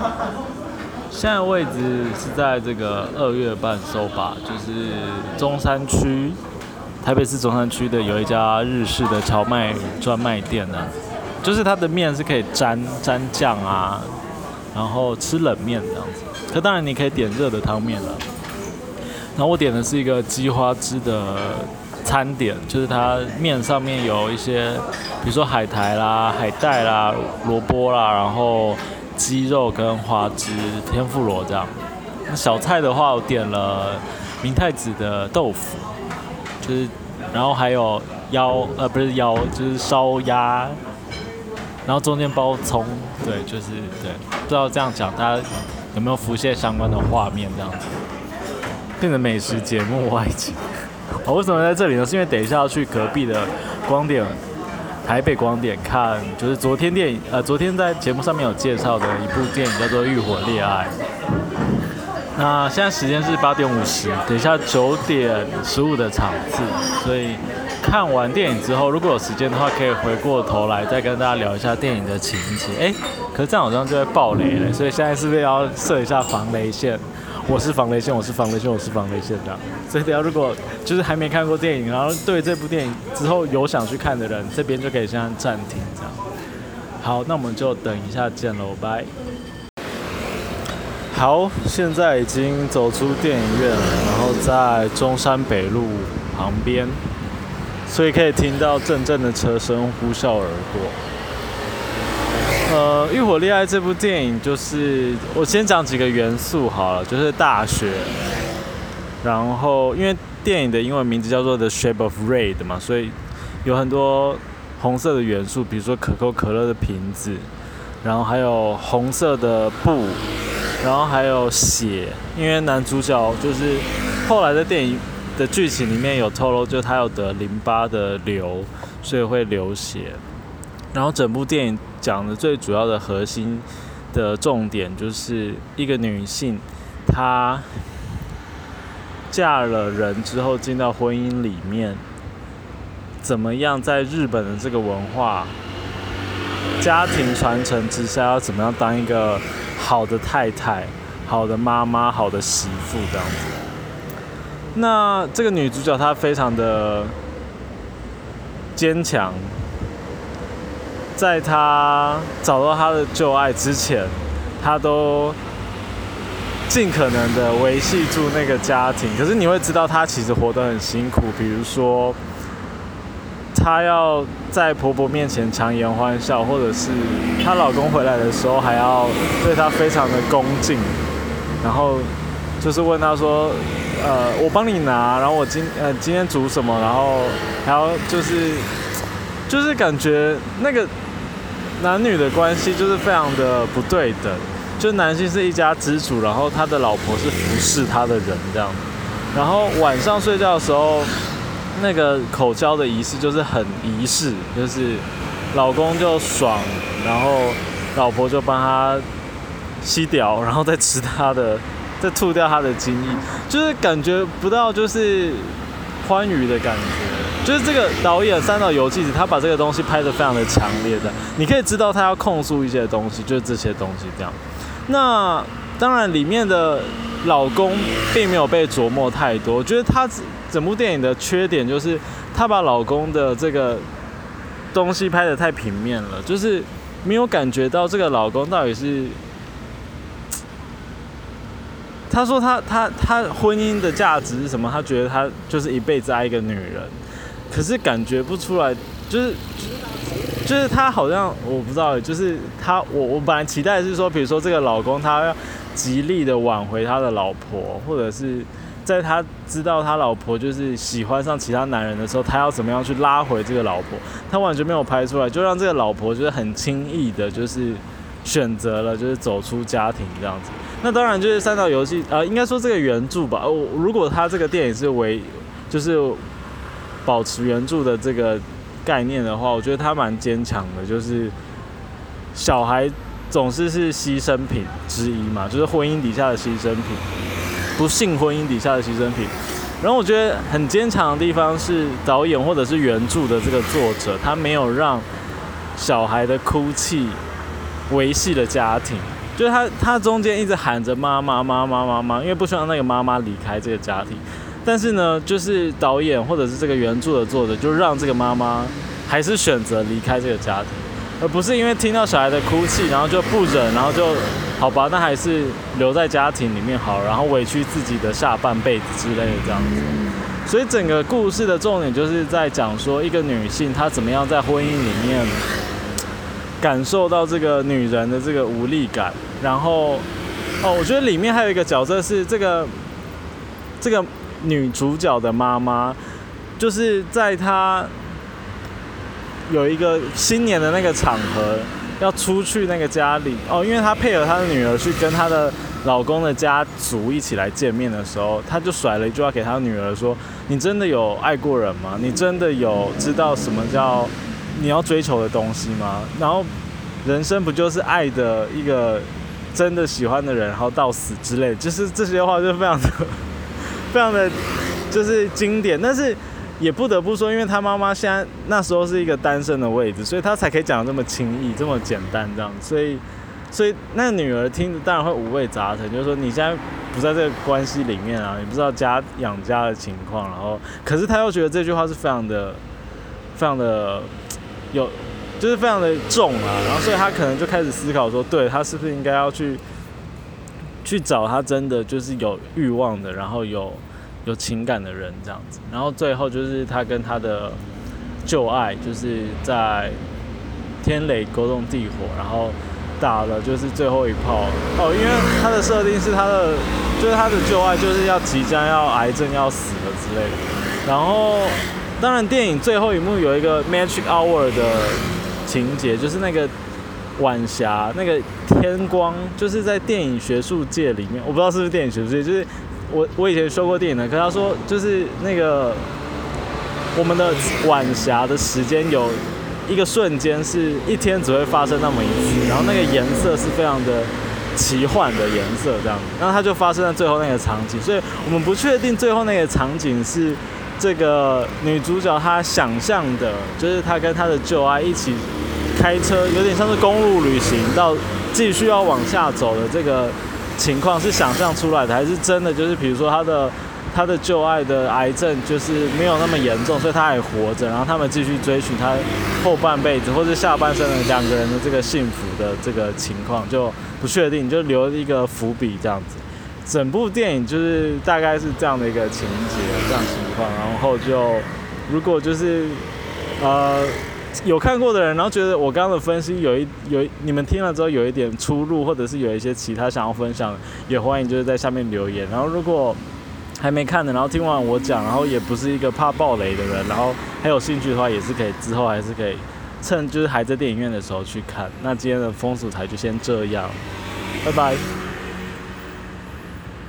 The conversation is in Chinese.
现在位置是在这个二月半收吧，就是中山区，台北市中山区的有一家日式的荞麦专卖店呢，就是它的面是可以沾沾酱啊，然后吃冷面这样子。可当然你可以点热的汤面了。然后我点的是一个鸡花汁的餐点，就是它面上面有一些，比如说海苔啦、海带啦、萝卜啦，然后。鸡肉跟花枝天妇罗这样，那小菜的话我点了明太子的豆腐，就是，然后还有腰呃不是腰就是烧鸭，然后中间包葱，对，就是对，不知道这样讲大家有没有浮现相关的画面这样子，变成美食节目外景。我为什么在这里呢？是因为等一下要去隔壁的光点。台北光点看，就是昨天电影，呃，昨天在节目上面有介绍的一部电影叫做《欲火恋爱》。那现在时间是八点五十，等一下九点十五的场次，所以看完电影之后，如果有时间的话，可以回过头来再跟大家聊一下电影的情节。哎，可是这样好像就会爆雷了，所以现在是不是要设一下防雷线？我是防雷线，我是防雷线，我是防雷线的。所以等下如果就是还没看过电影，然后对这部电影之后有想去看的人，这边就可以先暂停这样。好，那我们就等一下见喽，拜。好，现在已经走出电影院了，然后在中山北路旁边，所以可以听到阵阵的车声呼啸而过。呃，《欲火恋爱》这部电影就是我先讲几个元素好了，就是大学，然后因为电影的英文名字叫做《The Shape of Red》嘛，所以有很多红色的元素，比如说可口可乐的瓶子，然后还有红色的布，然后还有血，因为男主角就是后来的电影的剧情里面有透露，就他有得淋巴的瘤，所以会流血。然后整部电影讲的最主要的核心的重点，就是一个女性，她嫁了人之后进到婚姻里面，怎么样在日本的这个文化、家庭传承之下，要怎么样当一个好的太太、好的妈妈、好的媳妇这样子。那这个女主角她非常的坚强。在他找到他的旧爱之前，他都尽可能的维系住那个家庭。可是你会知道，他其实活得很辛苦。比如说，她要在婆婆面前强颜欢笑，或者是她老公回来的时候还要对她非常的恭敬，然后就是问她说：“呃，我帮你拿，然后我今呃今天煮什么？然后还要就是就是感觉那个。”男女的关系就是非常的不对等，就男性是一家之主，然后他的老婆是服侍他的人这样，然后晚上睡觉的时候，那个口交的仪式就是很仪式，就是老公就爽，然后老婆就帮他吸掉，然后再吃他的，再吐掉他的精液，就是感觉不到就是欢愉的感觉。就是这个导演三岛由纪子，他把这个东西拍得非常的强烈的，你可以知道他要控诉一些东西，就是这些东西这样。那当然里面的老公并没有被琢磨太多，我觉得他整部电影的缺点就是他把老公的这个东西拍得太平面了，就是没有感觉到这个老公到底是。他说他他他婚姻的价值是什么？他觉得他就是一辈子爱一个女人。可是感觉不出来，就是就是他好像我不知道，就是他我我本来期待是说，比如说这个老公他要极力的挽回他的老婆，或者是在他知道他老婆就是喜欢上其他男人的时候，他要怎么样去拉回这个老婆？他完全没有拍出来，就让这个老婆就是很轻易的，就是选择了就是走出家庭这样子。那当然就是三岛游戏呃，应该说这个原著吧。我如果他这个电影是为就是。保持原著的这个概念的话，我觉得他蛮坚强的。就是小孩总是是牺牲品之一嘛，就是婚姻底下的牺牲品，不幸婚姻底下的牺牲品。然后我觉得很坚强的地方是导演或者是原著的这个作者，他没有让小孩的哭泣维系了家庭。就是他他中间一直喊着妈妈妈妈妈妈，因为不希望那个妈妈离开这个家庭。但是呢，就是导演或者是这个原著的作者，就让这个妈妈还是选择离开这个家庭，而不是因为听到小孩的哭泣，然后就不忍，然后就好吧，那还是留在家庭里面好，然后委屈自己的下半辈子之类的这样子。所以整个故事的重点就是在讲说，一个女性她怎么样在婚姻里面感受到这个女人的这个无力感。然后，哦，我觉得里面还有一个角色是这个这个。女主角的妈妈，就是在她有一个新年的那个场合，要出去那个家里哦，因为她配合她的女儿去跟她的老公的家族一起来见面的时候，她就甩了一句话给她女儿说：“你真的有爱过人吗？你真的有知道什么叫你要追求的东西吗？然后人生不就是爱的一个真的喜欢的人，然后到死之类，就是这些话就非常的。”非常的就是经典，但是也不得不说，因为他妈妈现在那时候是一个单身的位置，所以他才可以讲的这么轻易、这么简单这样。所以，所以那女儿听着当然会五味杂陈，就是说你现在不在这个关系里面啊，你不知道家养家的情况，然后可是他又觉得这句话是非常的、非常的有，就是非常的重啊，然后所以他可能就开始思考说，对他是不是应该要去。去找他真的就是有欲望的，然后有有情感的人这样子，然后最后就是他跟他的旧爱，就是在天雷勾动地火，然后打了就是最后一炮哦，因为他的设定是他的就是他的旧爱就是要即将要癌症要死了之类的，然后当然电影最后一幕有一个 magic hour 的情节，就是那个。晚霞那个天光，就是在电影学术界里面，我不知道是不是电影学术界，就是我我以前说过电影的，可他说就是那个我们的晚霞的时间有一个瞬间是一天只会发生那么一次，然后那个颜色是非常的奇幻的颜色这样，然后它就发生在最后那个场景，所以我们不确定最后那个场景是这个女主角她想象的，就是她跟她的旧爱一起。开车有点像是公路旅行，到继续要往下走的这个情况是想象出来的，还是真的？就是比如说他的他的旧爱的癌症就是没有那么严重，所以他还活着，然后他们继续追寻他后半辈子或者下半生的两个人的这个幸福的这个情况就不确定，就留一个伏笔这样子。整部电影就是大概是这样的一个情节，这样情况，然后就如果就是呃。有看过的人，然后觉得我刚刚的分析有一有你们听了之后有一点出入，或者是有一些其他想要分享的，也欢迎就是在下面留言。然后如果还没看的，然后听完我讲，然后也不是一个怕暴雷的人，然后还有兴趣的话，也是可以之后还是可以趁就是还在电影院的时候去看。那今天的风俗台就先这样，拜拜。